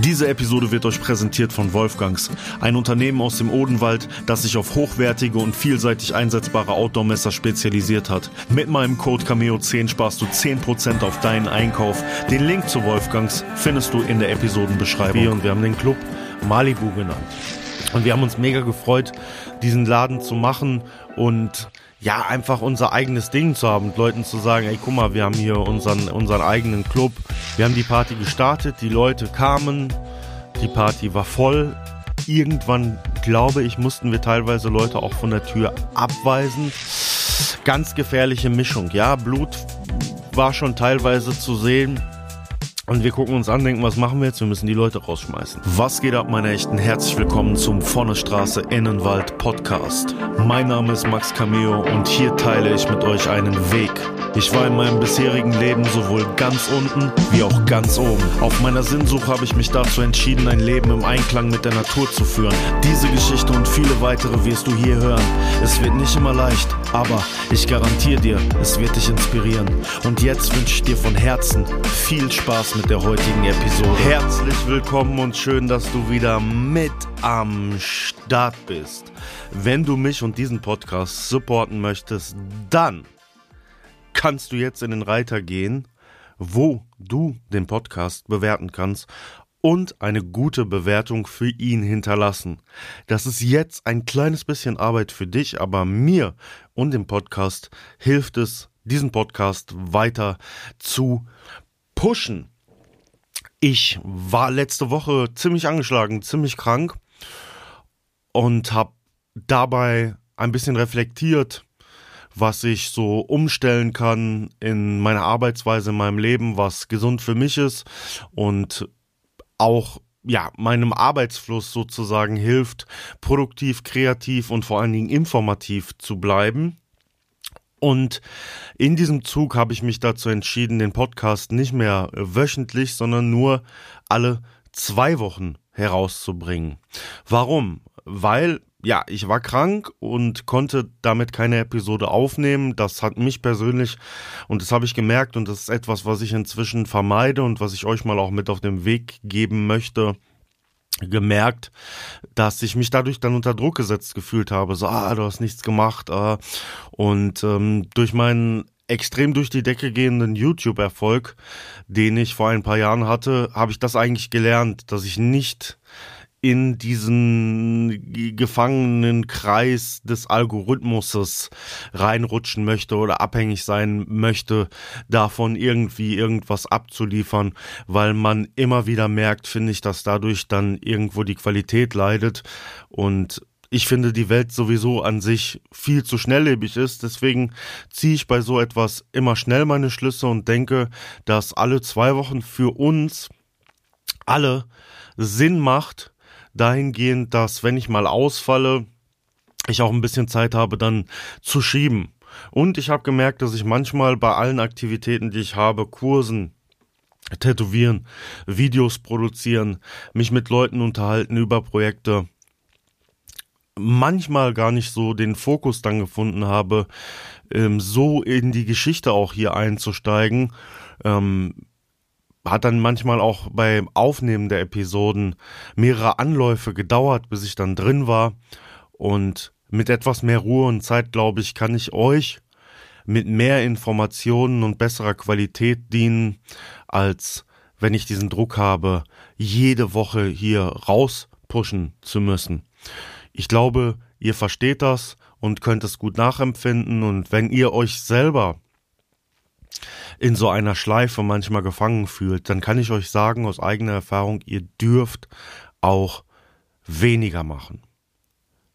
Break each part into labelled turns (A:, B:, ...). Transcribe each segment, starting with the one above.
A: Diese Episode wird euch präsentiert von Wolfgangs, ein Unternehmen aus dem Odenwald, das sich auf hochwertige und vielseitig einsetzbare Outdoor-Messer spezialisiert hat. Mit meinem Code Cameo10 sparst du 10% auf deinen Einkauf. Den Link zu Wolfgangs findest du in der Episodenbeschreibung. Und wir haben den Club Malibu genannt. Und wir haben uns mega gefreut, diesen Laden zu machen und ja, einfach unser eigenes Ding zu haben und Leuten zu sagen, ey, guck mal, wir haben hier unseren, unseren eigenen Club. Wir haben die Party gestartet, die Leute kamen, die Party war voll. Irgendwann, glaube ich, mussten wir teilweise Leute auch von der Tür abweisen. Ganz gefährliche Mischung, ja, Blut war schon teilweise zu sehen. Und wir gucken uns an, denken, was machen wir jetzt? Wir müssen die Leute rausschmeißen. Was geht ab, meine Echten? Herzlich willkommen zum Vorne Straße Innenwald Podcast. Mein Name ist Max Cameo und hier teile ich mit euch einen Weg. Ich war in meinem bisherigen Leben sowohl ganz unten wie auch ganz oben. Auf meiner Sinnsuche habe ich mich dazu entschieden, ein Leben im Einklang mit der Natur zu führen. Diese Geschichte und viele weitere wirst du hier hören. Es wird nicht immer leicht, aber ich garantiere dir, es wird dich inspirieren. Und jetzt wünsche ich dir von Herzen viel Spaß mit der heutigen Episode. Herzlich willkommen und schön, dass du wieder mit am Start bist. Wenn du mich und diesen Podcast supporten möchtest, dann kannst du jetzt in den Reiter gehen, wo du den Podcast bewerten kannst und eine gute Bewertung für ihn hinterlassen. Das ist jetzt ein kleines bisschen Arbeit für dich, aber mir und dem Podcast hilft es, diesen Podcast weiter zu pushen. Ich war letzte Woche ziemlich angeschlagen, ziemlich krank und habe dabei ein bisschen reflektiert, was ich so umstellen kann in meiner Arbeitsweise, in meinem Leben, was gesund für mich ist und auch ja, meinem Arbeitsfluss sozusagen hilft, produktiv, kreativ und vor allen Dingen informativ zu bleiben. Und in diesem Zug habe ich mich dazu entschieden, den Podcast nicht mehr wöchentlich, sondern nur alle zwei Wochen herauszubringen. Warum? Weil ja, ich war krank und konnte damit keine Episode aufnehmen. Das hat mich persönlich, und das habe ich gemerkt, und das ist etwas, was ich inzwischen vermeide und was ich euch mal auch mit auf den Weg geben möchte, gemerkt, dass ich mich dadurch dann unter Druck gesetzt gefühlt habe. So, ah, du hast nichts gemacht. Ah. Und ähm, durch meinen extrem durch die Decke gehenden YouTube-Erfolg, den ich vor ein paar Jahren hatte, habe ich das eigentlich gelernt, dass ich nicht in diesen gefangenen Kreis des Algorithmuses reinrutschen möchte oder abhängig sein möchte, davon irgendwie irgendwas abzuliefern, weil man immer wieder merkt, finde ich, dass dadurch dann irgendwo die Qualität leidet und ich finde, die Welt sowieso an sich viel zu schnelllebig ist. Deswegen ziehe ich bei so etwas immer schnell meine Schlüsse und denke, dass alle zwei Wochen für uns alle Sinn macht, dahingehend, dass wenn ich mal ausfalle, ich auch ein bisschen Zeit habe, dann zu schieben. Und ich habe gemerkt, dass ich manchmal bei allen Aktivitäten, die ich habe, Kursen, Tätowieren, Videos produzieren, mich mit Leuten unterhalten über Projekte, manchmal gar nicht so den Fokus dann gefunden habe, ähm, so in die Geschichte auch hier einzusteigen. Hat dann manchmal auch beim Aufnehmen der Episoden mehrere Anläufe gedauert, bis ich dann drin war. Und mit etwas mehr Ruhe und Zeit, glaube ich, kann ich euch mit mehr Informationen und besserer Qualität dienen, als wenn ich diesen Druck habe, jede Woche hier rauspushen zu müssen. Ich glaube, ihr versteht das und könnt es gut nachempfinden und wenn ihr euch selber in so einer Schleife manchmal gefangen fühlt, dann kann ich euch sagen aus eigener Erfahrung, ihr dürft auch weniger machen.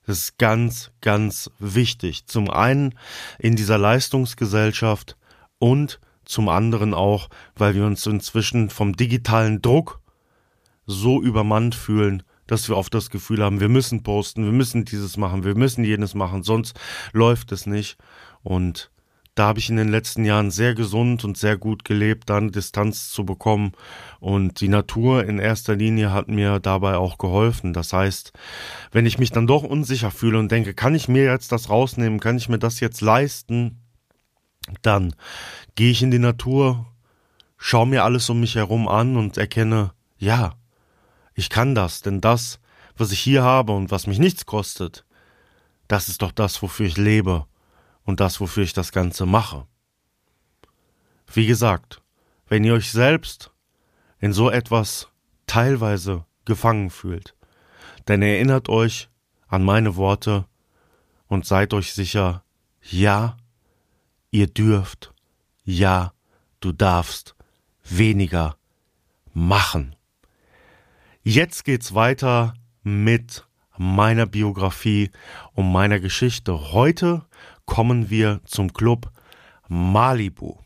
A: Das ist ganz, ganz wichtig. Zum einen in dieser Leistungsgesellschaft und zum anderen auch, weil wir uns inzwischen vom digitalen Druck so übermannt fühlen, dass wir oft das Gefühl haben, wir müssen posten, wir müssen dieses machen, wir müssen jenes machen, sonst läuft es nicht. Und da habe ich in den letzten Jahren sehr gesund und sehr gut gelebt, dann Distanz zu bekommen. Und die Natur in erster Linie hat mir dabei auch geholfen. Das heißt, wenn ich mich dann doch unsicher fühle und denke, kann ich mir jetzt das rausnehmen, kann ich mir das jetzt leisten, dann gehe ich in die Natur, schaue mir alles um mich herum an und erkenne, ja, ich kann das, denn das, was ich hier habe und was mich nichts kostet, das ist doch das, wofür ich lebe und das, wofür ich das Ganze mache. Wie gesagt, wenn ihr euch selbst in so etwas teilweise gefangen fühlt, dann erinnert euch an meine Worte und seid euch sicher, ja, ihr dürft, ja, du darfst weniger machen. Jetzt geht's weiter mit meiner Biografie und meiner Geschichte. Heute kommen wir zum Club Malibu.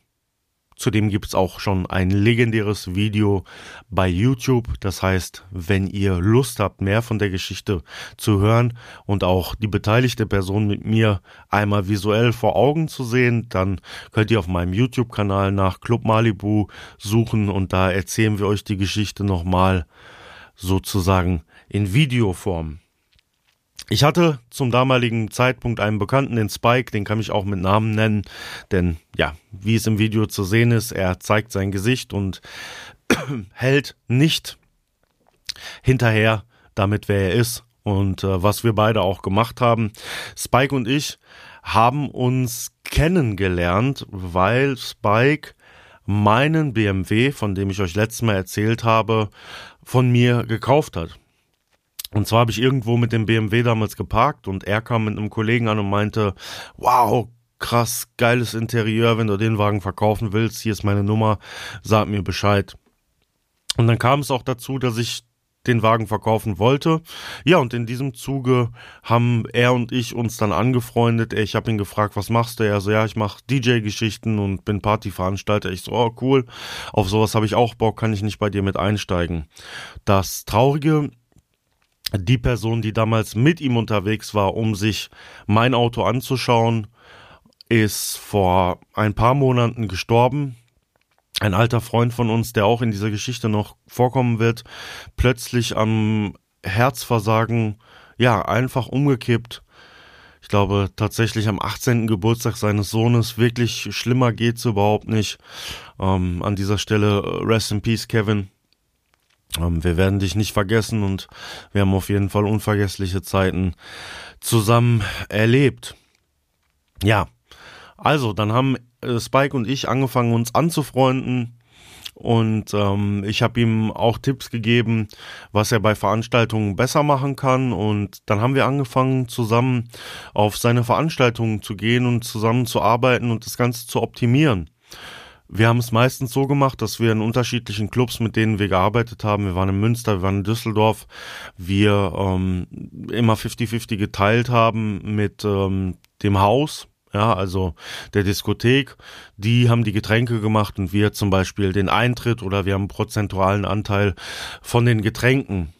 A: Zudem gibt es auch schon ein legendäres Video bei YouTube. Das heißt, wenn ihr Lust habt, mehr von der Geschichte zu hören und auch die beteiligte Person mit mir einmal visuell vor Augen zu sehen, dann könnt ihr auf meinem YouTube-Kanal nach Club Malibu suchen und da erzählen wir euch die Geschichte nochmal sozusagen in Videoform. Ich hatte zum damaligen Zeitpunkt einen Bekannten, den Spike, den kann ich auch mit Namen nennen, denn ja, wie es im Video zu sehen ist, er zeigt sein Gesicht und hält nicht hinterher damit, wer er ist und äh, was wir beide auch gemacht haben. Spike und ich haben uns kennengelernt, weil Spike meinen BMW, von dem ich euch letztes Mal erzählt habe, von mir gekauft hat. Und zwar habe ich irgendwo mit dem BMW damals geparkt und er kam mit einem Kollegen an und meinte, wow, krass, geiles Interieur, wenn du den Wagen verkaufen willst, hier ist meine Nummer, sag mir Bescheid. Und dann kam es auch dazu, dass ich den Wagen verkaufen wollte. Ja, und in diesem Zuge haben er und ich uns dann angefreundet. Ich habe ihn gefragt, was machst du? Er so, ja, ich mache DJ-Geschichten und bin Partyveranstalter. Ich so, oh cool, auf sowas habe ich auch Bock, kann ich nicht bei dir mit einsteigen. Das Traurige die Person, die damals mit ihm unterwegs war, um sich mein Auto anzuschauen, ist vor ein paar Monaten gestorben. Ein alter Freund von uns, der auch in dieser Geschichte noch vorkommen wird, plötzlich am Herzversagen, ja, einfach umgekippt. Ich glaube tatsächlich am 18. Geburtstag seines Sohnes. Wirklich schlimmer geht's überhaupt nicht. Ähm, an dieser Stelle äh, Rest in Peace, Kevin. Ähm, wir werden dich nicht vergessen und wir haben auf jeden Fall unvergessliche Zeiten zusammen erlebt. Ja, also dann haben äh, Spike und ich angefangen uns anzufreunden und ähm, ich habe ihm auch Tipps gegeben, was er bei Veranstaltungen besser machen kann und dann haben wir angefangen zusammen auf seine Veranstaltungen zu gehen und zusammen zu arbeiten und das Ganze zu optimieren. Wir haben es meistens so gemacht, dass wir in unterschiedlichen Clubs, mit denen wir gearbeitet haben, wir waren in Münster, wir waren in Düsseldorf, wir ähm, immer 50-50 geteilt haben mit ähm, dem Haus, ja, also der Diskothek, die haben die Getränke gemacht und wir zum Beispiel den Eintritt oder wir haben einen prozentualen Anteil von den Getränken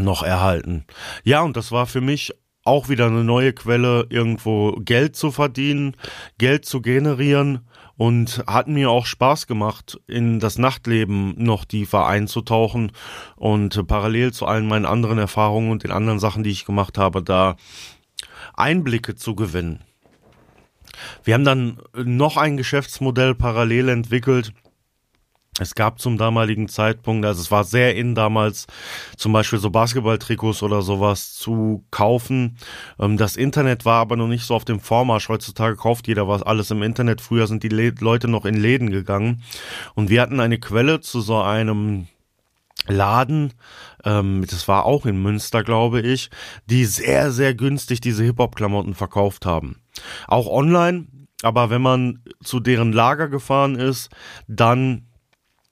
A: noch erhalten. Ja, und das war für mich auch wieder eine neue Quelle, irgendwo Geld zu verdienen, Geld zu generieren und hat mir auch Spaß gemacht, in das Nachtleben noch tiefer einzutauchen und parallel zu allen meinen anderen Erfahrungen und den anderen Sachen, die ich gemacht habe, da Einblicke zu gewinnen. Wir haben dann noch ein Geschäftsmodell parallel entwickelt, es gab zum damaligen Zeitpunkt, also es war sehr in damals, zum Beispiel so Basketballtrikots oder sowas zu kaufen. Ähm, das Internet war aber noch nicht so auf dem Vormarsch. Heutzutage kauft jeder was alles im Internet. Früher sind die Leute noch in Läden gegangen. Und wir hatten eine Quelle zu so einem Laden, ähm, das war auch in Münster, glaube ich, die sehr, sehr günstig diese Hip-Hop-Klamotten verkauft haben. Auch online, aber wenn man zu deren Lager gefahren ist, dann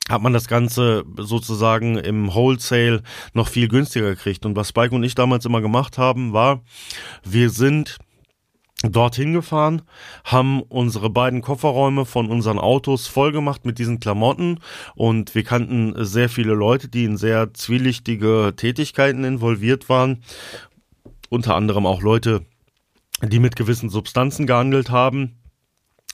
A: hat man das Ganze sozusagen im Wholesale noch viel günstiger gekriegt. Und was Spike und ich damals immer gemacht haben, war, wir sind dorthin gefahren, haben unsere beiden Kofferräume von unseren Autos vollgemacht mit diesen Klamotten und wir kannten sehr viele Leute, die in sehr zwielichtige Tätigkeiten involviert waren. Unter anderem auch Leute, die mit gewissen Substanzen gehandelt haben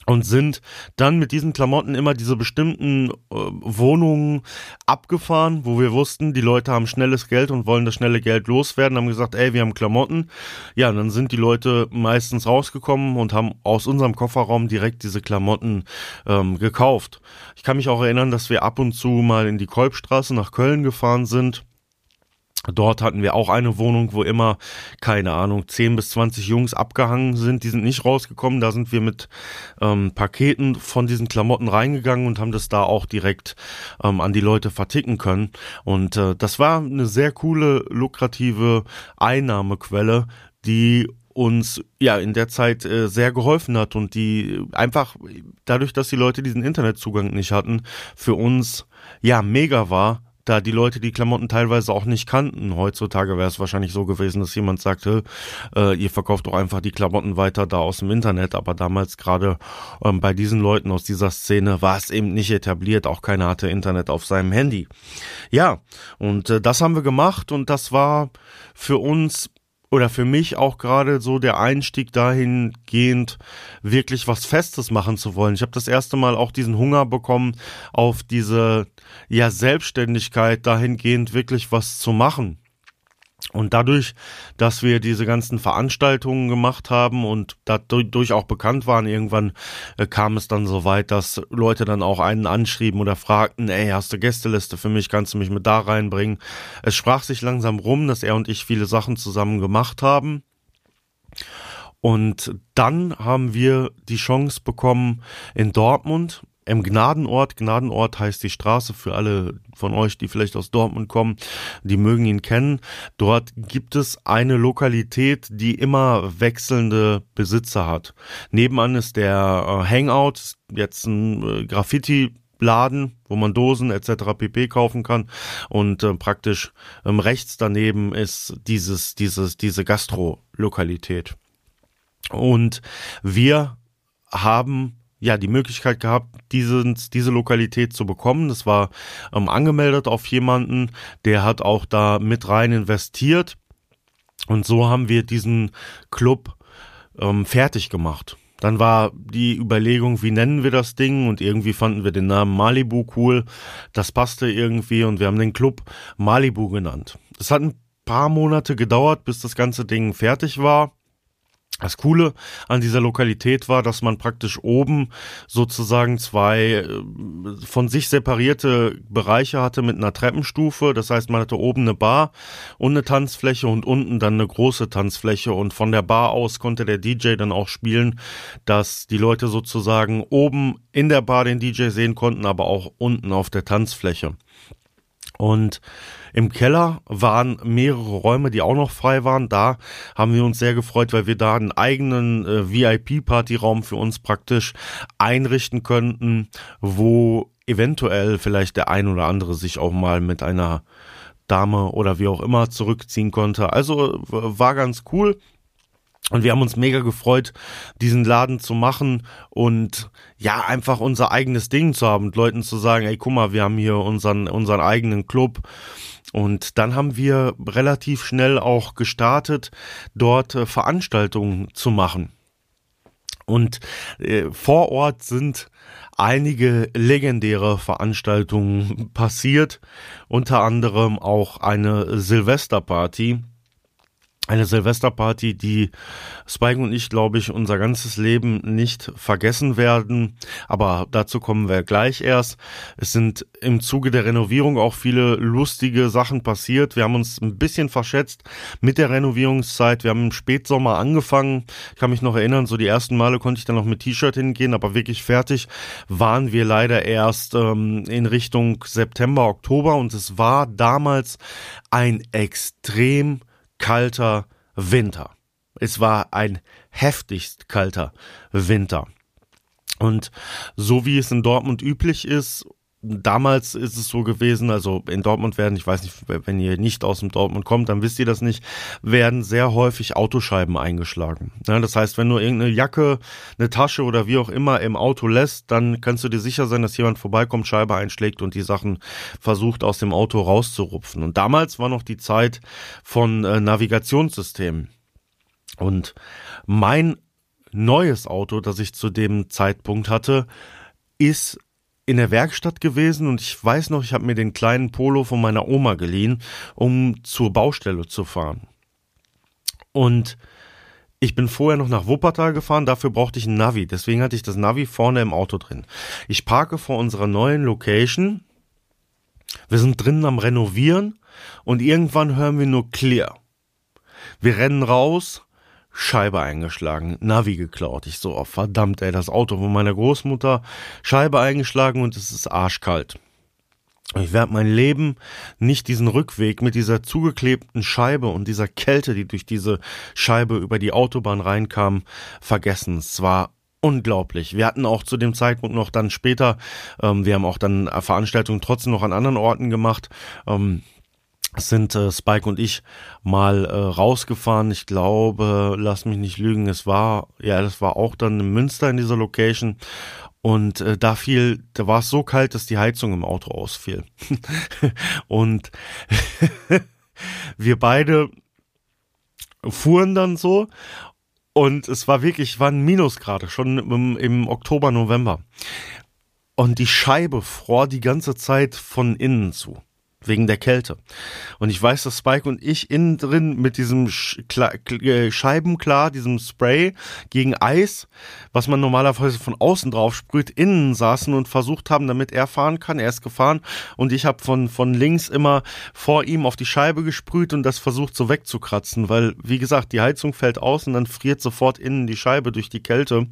A: und sind dann mit diesen Klamotten immer diese bestimmten äh, Wohnungen abgefahren, wo wir wussten, die Leute haben schnelles Geld und wollen das schnelle Geld loswerden, haben gesagt, ey, wir haben Klamotten. Ja, und dann sind die Leute meistens rausgekommen und haben aus unserem Kofferraum direkt diese Klamotten ähm, gekauft. Ich kann mich auch erinnern, dass wir ab und zu mal in die Kolbstraße nach Köln gefahren sind Dort hatten wir auch eine Wohnung, wo immer, keine Ahnung, 10 bis 20 Jungs abgehangen sind. Die sind nicht rausgekommen. Da sind wir mit ähm, Paketen von diesen Klamotten reingegangen und haben das da auch direkt ähm, an die Leute verticken können. Und äh, das war eine sehr coole, lukrative Einnahmequelle, die uns ja in der Zeit äh, sehr geholfen hat und die einfach dadurch, dass die Leute diesen Internetzugang nicht hatten, für uns ja mega war da die Leute die Klamotten teilweise auch nicht kannten. Heutzutage wäre es wahrscheinlich so gewesen, dass jemand sagte, äh, ihr verkauft doch einfach die Klamotten weiter da aus dem Internet. Aber damals gerade ähm, bei diesen Leuten aus dieser Szene war es eben nicht etabliert. Auch keiner hatte Internet auf seinem Handy. Ja, und äh, das haben wir gemacht und das war für uns oder für mich auch gerade so der Einstieg dahingehend, wirklich was Festes machen zu wollen. Ich habe das erste Mal auch diesen Hunger bekommen, auf diese ja Selbstständigkeit dahingehend wirklich was zu machen. Und dadurch, dass wir diese ganzen Veranstaltungen gemacht haben und dadurch auch bekannt waren, irgendwann äh, kam es dann so weit, dass Leute dann auch einen anschrieben oder fragten, ey, hast du Gästeliste für mich, kannst du mich mit da reinbringen? Es sprach sich langsam rum, dass er und ich viele Sachen zusammen gemacht haben. Und dann haben wir die Chance bekommen, in Dortmund im Gnadenort. Gnadenort heißt die Straße für alle von euch, die vielleicht aus Dortmund kommen, die mögen ihn kennen. Dort gibt es eine Lokalität, die immer wechselnde Besitzer hat. Nebenan ist der äh, Hangout, jetzt ein äh, Graffiti Laden, wo man Dosen etc. pp kaufen kann und äh, praktisch ähm, rechts daneben ist dieses dieses diese Gastro-Lokalität. Und wir haben ja die Möglichkeit gehabt, diesen, diese Lokalität zu bekommen. Das war ähm, angemeldet auf jemanden, der hat auch da mit rein investiert. Und so haben wir diesen Club ähm, fertig gemacht. Dann war die Überlegung, wie nennen wir das Ding? Und irgendwie fanden wir den Namen Malibu cool. Das passte irgendwie und wir haben den Club Malibu genannt. Es hat ein paar Monate gedauert, bis das ganze Ding fertig war. Das Coole an dieser Lokalität war, dass man praktisch oben sozusagen zwei äh, von sich separierte Bereiche hatte mit einer Treppenstufe. Das heißt, man hatte oben eine Bar und eine Tanzfläche und unten dann eine große Tanzfläche. Und von der Bar aus konnte der DJ dann auch spielen, dass die Leute sozusagen oben in der Bar den DJ sehen konnten, aber auch unten auf der Tanzfläche. Und im Keller waren mehrere Räume, die auch noch frei waren. Da haben wir uns sehr gefreut, weil wir da einen eigenen äh, VIP-Partyraum für uns praktisch einrichten könnten, wo eventuell vielleicht der ein oder andere sich auch mal mit einer Dame oder wie auch immer zurückziehen konnte. Also war ganz cool. Und wir haben uns mega gefreut, diesen Laden zu machen und ja, einfach unser eigenes Ding zu haben und Leuten zu sagen, ey, guck mal, wir haben hier unseren, unseren eigenen Club und dann haben wir relativ schnell auch gestartet, dort äh, Veranstaltungen zu machen. Und äh, vor Ort sind einige legendäre Veranstaltungen passiert, unter anderem auch eine Silvesterparty eine Silvesterparty, die Spike und ich, glaube ich, unser ganzes Leben nicht vergessen werden. Aber dazu kommen wir gleich erst. Es sind im Zuge der Renovierung auch viele lustige Sachen passiert. Wir haben uns ein bisschen verschätzt mit der Renovierungszeit. Wir haben im Spätsommer angefangen. Ich kann mich noch erinnern, so die ersten Male konnte ich dann noch mit T-Shirt hingehen, aber wirklich fertig waren wir leider erst ähm, in Richtung September, Oktober. Und es war damals ein extrem kalter Winter. Es war ein heftigst kalter Winter. Und so wie es in Dortmund üblich ist damals ist es so gewesen, also in Dortmund werden, ich weiß nicht, wenn ihr nicht aus dem Dortmund kommt, dann wisst ihr das nicht, werden sehr häufig Autoscheiben eingeschlagen. Ja, das heißt, wenn du irgendeine Jacke, eine Tasche oder wie auch immer im Auto lässt, dann kannst du dir sicher sein, dass jemand vorbeikommt, Scheibe einschlägt und die Sachen versucht aus dem Auto rauszurupfen. Und damals war noch die Zeit von äh, Navigationssystemen. Und mein neues Auto, das ich zu dem Zeitpunkt hatte, ist in der Werkstatt gewesen und ich weiß noch, ich habe mir den kleinen Polo von meiner Oma geliehen, um zur Baustelle zu fahren. Und ich bin vorher noch nach Wuppertal gefahren, dafür brauchte ich ein Navi. Deswegen hatte ich das Navi vorne im Auto drin. Ich parke vor unserer neuen Location. Wir sind drinnen am Renovieren und irgendwann hören wir nur clear. Wir rennen raus, Scheibe eingeschlagen, Navi geklaut. Ich so, oh verdammt, ey, das Auto von meiner Großmutter, Scheibe eingeschlagen und es ist arschkalt. Ich werde mein Leben nicht diesen Rückweg mit dieser zugeklebten Scheibe und dieser Kälte, die durch diese Scheibe über die Autobahn reinkam, vergessen. Es war unglaublich. Wir hatten auch zu dem Zeitpunkt noch dann später, ähm, wir haben auch dann Veranstaltungen trotzdem noch an anderen Orten gemacht. Ähm, sind äh, Spike und ich mal äh, rausgefahren. Ich glaube, lass mich nicht lügen, es war, ja, das war auch dann in Münster in dieser Location. Und äh, da fiel, da war es so kalt, dass die Heizung im Auto ausfiel. und wir beide fuhren dann so und es war wirklich, waren Minusgrade, schon im, im Oktober, November. Und die Scheibe fror die ganze Zeit von innen zu wegen der Kälte. Und ich weiß, dass Spike und ich innen drin mit diesem äh, Scheibenklar, diesem Spray gegen Eis, was man normalerweise von außen drauf sprüht, innen saßen und versucht haben, damit er fahren kann. Er ist gefahren und ich habe von, von links immer vor ihm auf die Scheibe gesprüht und das versucht so wegzukratzen, weil, wie gesagt, die Heizung fällt aus und dann friert sofort innen die Scheibe durch die Kälte.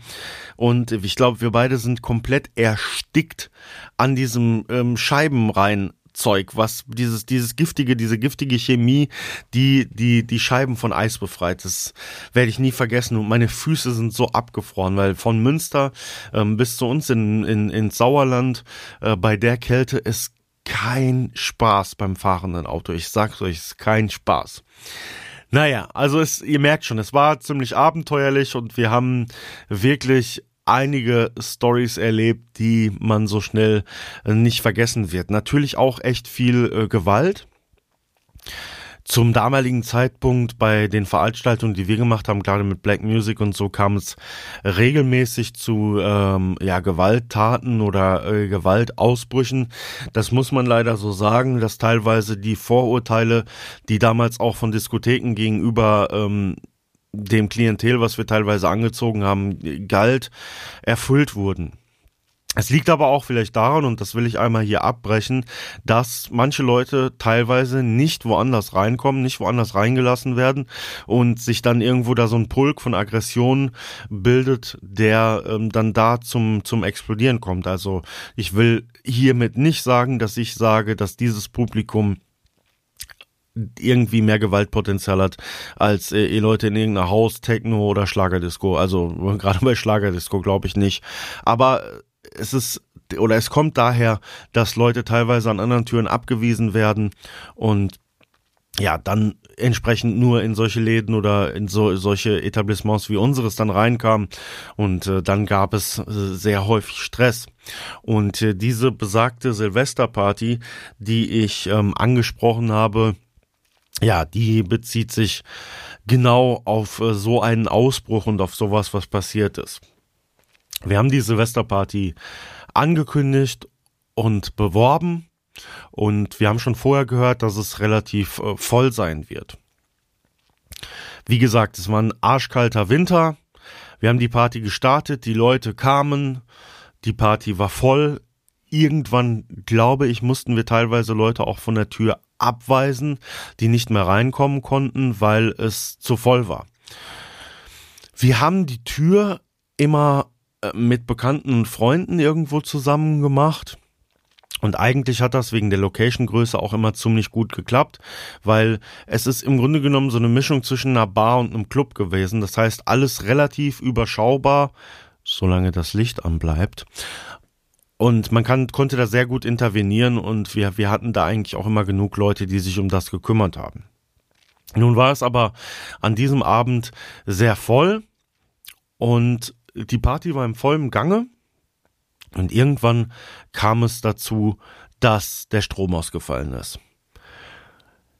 A: Und ich glaube, wir beide sind komplett erstickt an diesem ähm, Scheibenrein Zeug, was dieses, dieses giftige, diese giftige Chemie, die, die, die Scheiben von Eis befreit. Das werde ich nie vergessen. Und meine Füße sind so abgefroren, weil von Münster ähm, bis zu uns in, in, ins Sauerland äh, bei der Kälte ist kein Spaß beim fahrenden Auto. Ich sag's euch, ist kein Spaß. Naja, also es, ihr merkt schon, es war ziemlich abenteuerlich und wir haben wirklich einige Stories erlebt, die man so schnell äh, nicht vergessen wird. Natürlich auch echt viel äh, Gewalt. Zum damaligen Zeitpunkt bei den Veranstaltungen, die wir gemacht haben, gerade mit Black Music und so, kam es regelmäßig zu ähm, ja, Gewalttaten oder äh, Gewaltausbrüchen. Das muss man leider so sagen, dass teilweise die Vorurteile, die damals auch von Diskotheken gegenüber ähm, dem Klientel, was wir teilweise angezogen haben, galt, erfüllt wurden. Es liegt aber auch vielleicht daran, und das will ich einmal hier abbrechen, dass manche Leute teilweise nicht woanders reinkommen, nicht woanders reingelassen werden und sich dann irgendwo da so ein Pulk von Aggressionen bildet, der ähm, dann da zum, zum Explodieren kommt. Also ich will hiermit nicht sagen, dass ich sage, dass dieses Publikum irgendwie mehr Gewaltpotenzial hat als äh, Leute in irgendeiner Haus, Techno oder Schlagerdisco. Also gerade bei Schlagerdisco glaube ich nicht. Aber es ist oder es kommt daher, dass Leute teilweise an anderen Türen abgewiesen werden und ja, dann entsprechend nur in solche Läden oder in so, solche Etablissements wie unseres dann reinkamen und äh, dann gab es äh, sehr häufig Stress. Und äh, diese besagte Silvesterparty, die ich ähm, angesprochen habe, ja, die bezieht sich genau auf äh, so einen Ausbruch und auf sowas, was passiert ist. Wir haben die Silvesterparty angekündigt und beworben und wir haben schon vorher gehört, dass es relativ äh, voll sein wird. Wie gesagt, es war ein arschkalter Winter. Wir haben die Party gestartet, die Leute kamen, die Party war voll. Irgendwann, glaube ich, mussten wir teilweise Leute auch von der Tür abweisen, die nicht mehr reinkommen konnten, weil es zu voll war. Wir haben die Tür immer äh, mit bekannten Freunden irgendwo zusammen gemacht. Und eigentlich hat das wegen der Location-Größe auch immer ziemlich gut geklappt, weil es ist im Grunde genommen so eine Mischung zwischen einer Bar und einem Club gewesen. Das heißt, alles relativ überschaubar, solange das Licht anbleibt. Und man kann, konnte da sehr gut intervenieren und wir, wir hatten da eigentlich auch immer genug Leute, die sich um das gekümmert haben. Nun war es aber an diesem Abend sehr voll und die Party war im vollen Gange und irgendwann kam es dazu, dass der Strom ausgefallen ist.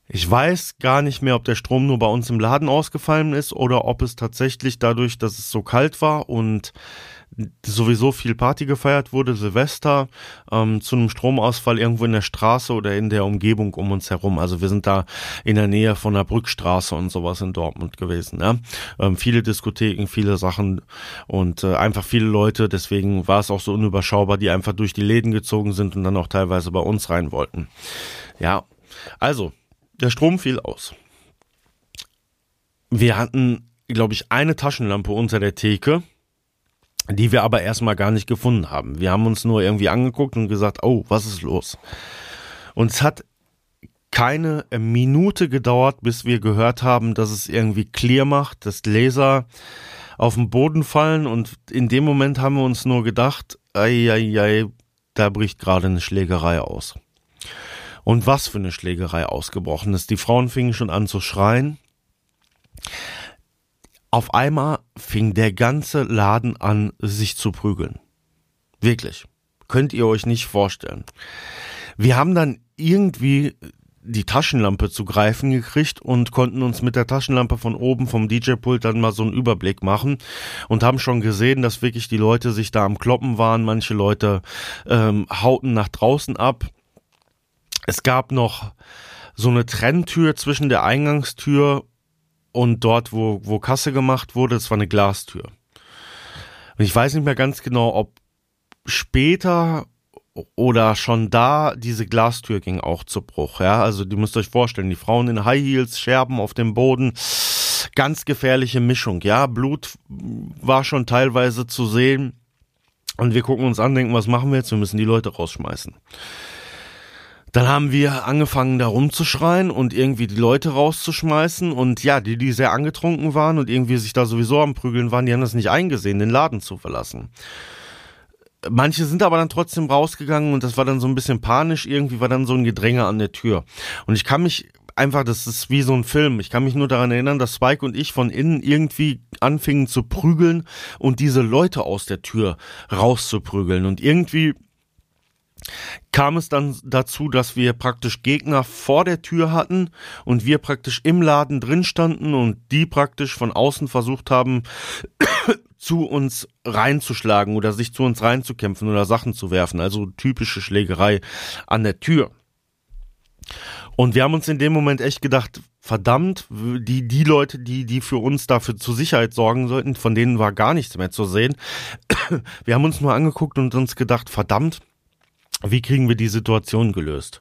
A: Ich weiß gar nicht mehr, ob der Strom nur bei uns im Laden ausgefallen ist oder ob es tatsächlich dadurch, dass es so kalt war und sowieso viel Party gefeiert wurde, Silvester, ähm, zu einem Stromausfall irgendwo in der Straße oder in der Umgebung um uns herum. Also wir sind da in der Nähe von der Brückstraße und sowas in Dortmund gewesen. Ja? Ähm, viele Diskotheken, viele Sachen und äh, einfach viele Leute. Deswegen war es auch so unüberschaubar, die einfach durch die Läden gezogen sind und dann auch teilweise bei uns rein wollten. Ja, also der Strom fiel aus. Wir hatten, glaube ich, eine Taschenlampe unter der Theke, die wir aber erstmal gar nicht gefunden haben. Wir haben uns nur irgendwie angeguckt und gesagt, oh, was ist los? Und es hat keine Minute gedauert, bis wir gehört haben, dass es irgendwie clear macht, dass Laser auf den Boden fallen und in dem Moment haben wir uns nur gedacht, ei, ei, ei, da bricht gerade eine Schlägerei aus. Und was für eine Schlägerei ausgebrochen ist. Die Frauen fingen schon an zu schreien. Auf einmal fing der ganze Laden an, sich zu prügeln. Wirklich. Könnt ihr euch nicht vorstellen. Wir haben dann irgendwie die Taschenlampe zu greifen gekriegt und konnten uns mit der Taschenlampe von oben vom DJ-Pult dann mal so einen Überblick machen und haben schon gesehen, dass wirklich die Leute sich da am Kloppen waren. Manche Leute ähm, hauten nach draußen ab. Es gab noch so eine Trenntür zwischen der Eingangstür und dort, wo, wo Kasse gemacht wurde. Das war eine Glastür. Und ich weiß nicht mehr ganz genau, ob später oder schon da diese Glastür ging auch zu Bruch. Ja, also die müsst euch vorstellen, die Frauen in High Heels, Scherben auf dem Boden, ganz gefährliche Mischung. Ja, Blut war schon teilweise zu sehen. Und wir gucken uns an, denken, was machen wir jetzt? Wir müssen die Leute rausschmeißen. Dann haben wir angefangen, da rumzuschreien und irgendwie die Leute rauszuschmeißen. Und ja, die, die sehr angetrunken waren und irgendwie sich da sowieso am Prügeln waren, die haben das nicht eingesehen, den Laden zu verlassen. Manche sind aber dann trotzdem rausgegangen und das war dann so ein bisschen panisch. Irgendwie war dann so ein Gedränge an der Tür. Und ich kann mich einfach, das ist wie so ein Film. Ich kann mich nur daran erinnern, dass Spike und ich von innen irgendwie anfingen zu prügeln und diese Leute aus der Tür rauszuprügeln. Und irgendwie kam es dann dazu, dass wir praktisch Gegner vor der Tür hatten und wir praktisch im Laden drin standen und die praktisch von außen versucht haben, zu uns reinzuschlagen oder sich zu uns reinzukämpfen oder Sachen zu werfen. Also typische Schlägerei an der Tür. Und wir haben uns in dem Moment echt gedacht, verdammt, die, die Leute, die, die für uns dafür zur Sicherheit sorgen sollten, von denen war gar nichts mehr zu sehen. Wir haben uns nur angeguckt und uns gedacht, verdammt, wie kriegen wir die Situation gelöst?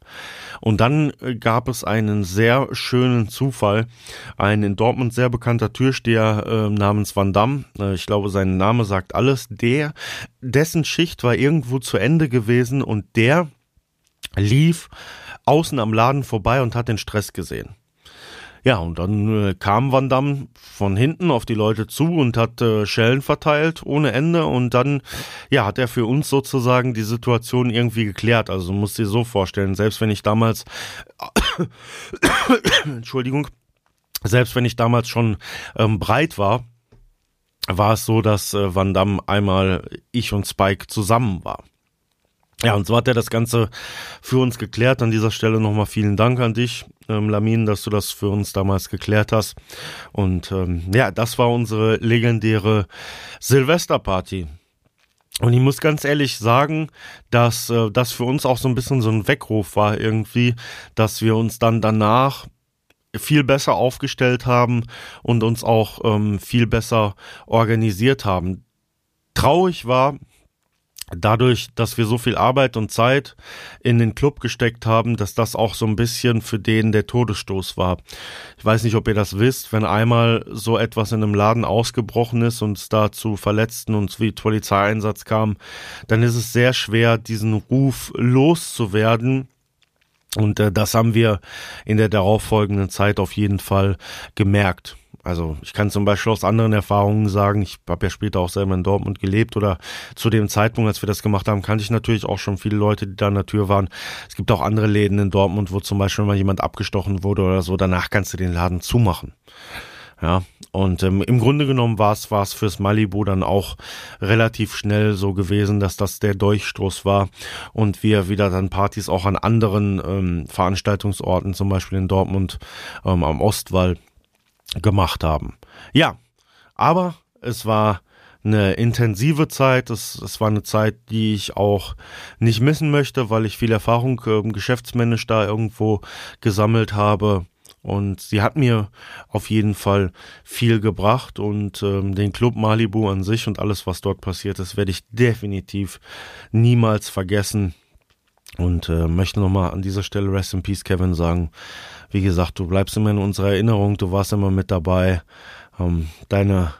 A: Und dann äh, gab es einen sehr schönen Zufall. Ein in Dortmund sehr bekannter Türsteher äh, namens Van Damme, äh, ich glaube, sein Name sagt alles, der, dessen Schicht war irgendwo zu Ende gewesen und der lief außen am Laden vorbei und hat den Stress gesehen. Ja, und dann äh, kam Van Damme von hinten auf die Leute zu und hat äh, Schellen verteilt ohne Ende und dann, ja, hat er für uns sozusagen die Situation irgendwie geklärt. Also muss dir so vorstellen, selbst wenn ich damals, Entschuldigung, selbst wenn ich damals schon ähm, breit war, war es so, dass äh, Van Damme einmal ich und Spike zusammen war. Ja, und so hat er das Ganze für uns geklärt. An dieser Stelle nochmal vielen Dank an dich, ähm, Lamin, dass du das für uns damals geklärt hast. Und ähm, ja, das war unsere legendäre Silvesterparty. Und ich muss ganz ehrlich sagen, dass äh, das für uns auch so ein bisschen so ein Weckruf war irgendwie, dass wir uns dann danach viel besser aufgestellt haben und uns auch ähm, viel besser organisiert haben. Traurig war, dadurch, dass wir so viel Arbeit und Zeit in den Club gesteckt haben, dass das auch so ein bisschen für den der Todesstoß war. Ich weiß nicht, ob ihr das wisst, wenn einmal so etwas in einem Laden ausgebrochen ist und es da zu Verletzten und wie Polizeieinsatz kam, dann ist es sehr schwer, diesen Ruf loszuwerden. Und äh, das haben wir in der darauffolgenden Zeit auf jeden Fall gemerkt. Also ich kann zum Beispiel aus anderen Erfahrungen sagen, ich habe ja später auch selber in Dortmund gelebt oder zu dem Zeitpunkt, als wir das gemacht haben, kannte ich natürlich auch schon viele Leute, die da an der Tür waren. Es gibt auch andere Läden in Dortmund, wo zum Beispiel mal jemand abgestochen wurde oder so, danach kannst du den Laden zumachen. Ja, und ähm, im Grunde genommen war es war es fürs Malibu dann auch relativ schnell so gewesen, dass das der Durchstoß war und wir wieder dann Partys auch an anderen ähm, Veranstaltungsorten, zum Beispiel in Dortmund ähm, am Ostwall, gemacht haben. Ja, aber es war eine intensive Zeit. Es, es war eine Zeit, die ich auch nicht missen möchte, weil ich viel Erfahrung äh, geschäftsmännisch da irgendwo gesammelt habe. Und sie hat mir auf jeden Fall viel gebracht und ähm, den Club Malibu an sich und alles, was dort passiert ist, werde ich definitiv niemals vergessen. Und äh, möchte nochmal an dieser Stelle Rest in Peace, Kevin, sagen. Wie gesagt, du bleibst immer in unserer Erinnerung, du warst immer mit dabei. Ähm, deine,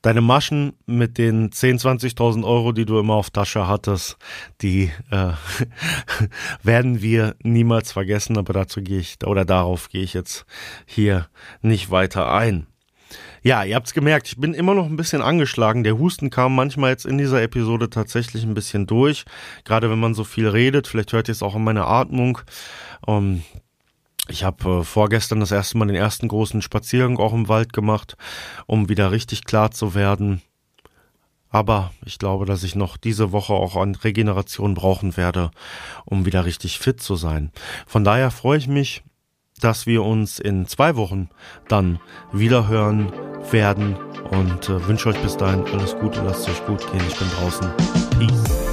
A: deine Maschen mit den 10.000, 20.000 Euro, die du immer auf Tasche hattest, die äh, werden wir niemals vergessen, aber dazu gehe ich, oder darauf gehe ich jetzt hier nicht weiter ein. Ja, ihr habt's gemerkt, ich bin immer noch ein bisschen angeschlagen. Der Husten kam manchmal jetzt in dieser Episode tatsächlich ein bisschen durch. Gerade wenn man so viel redet, vielleicht hört ihr es auch in meiner Atmung. Ähm, ich habe äh, vorgestern das erste Mal den ersten großen Spaziergang auch im Wald gemacht, um wieder richtig klar zu werden. Aber ich glaube, dass ich noch diese Woche auch an Regeneration brauchen werde, um wieder richtig fit zu sein. Von daher freue ich mich, dass wir uns in zwei Wochen dann wieder hören werden und äh, wünsche euch bis dahin alles Gute, lasst es euch gut gehen. Ich bin draußen. Peace.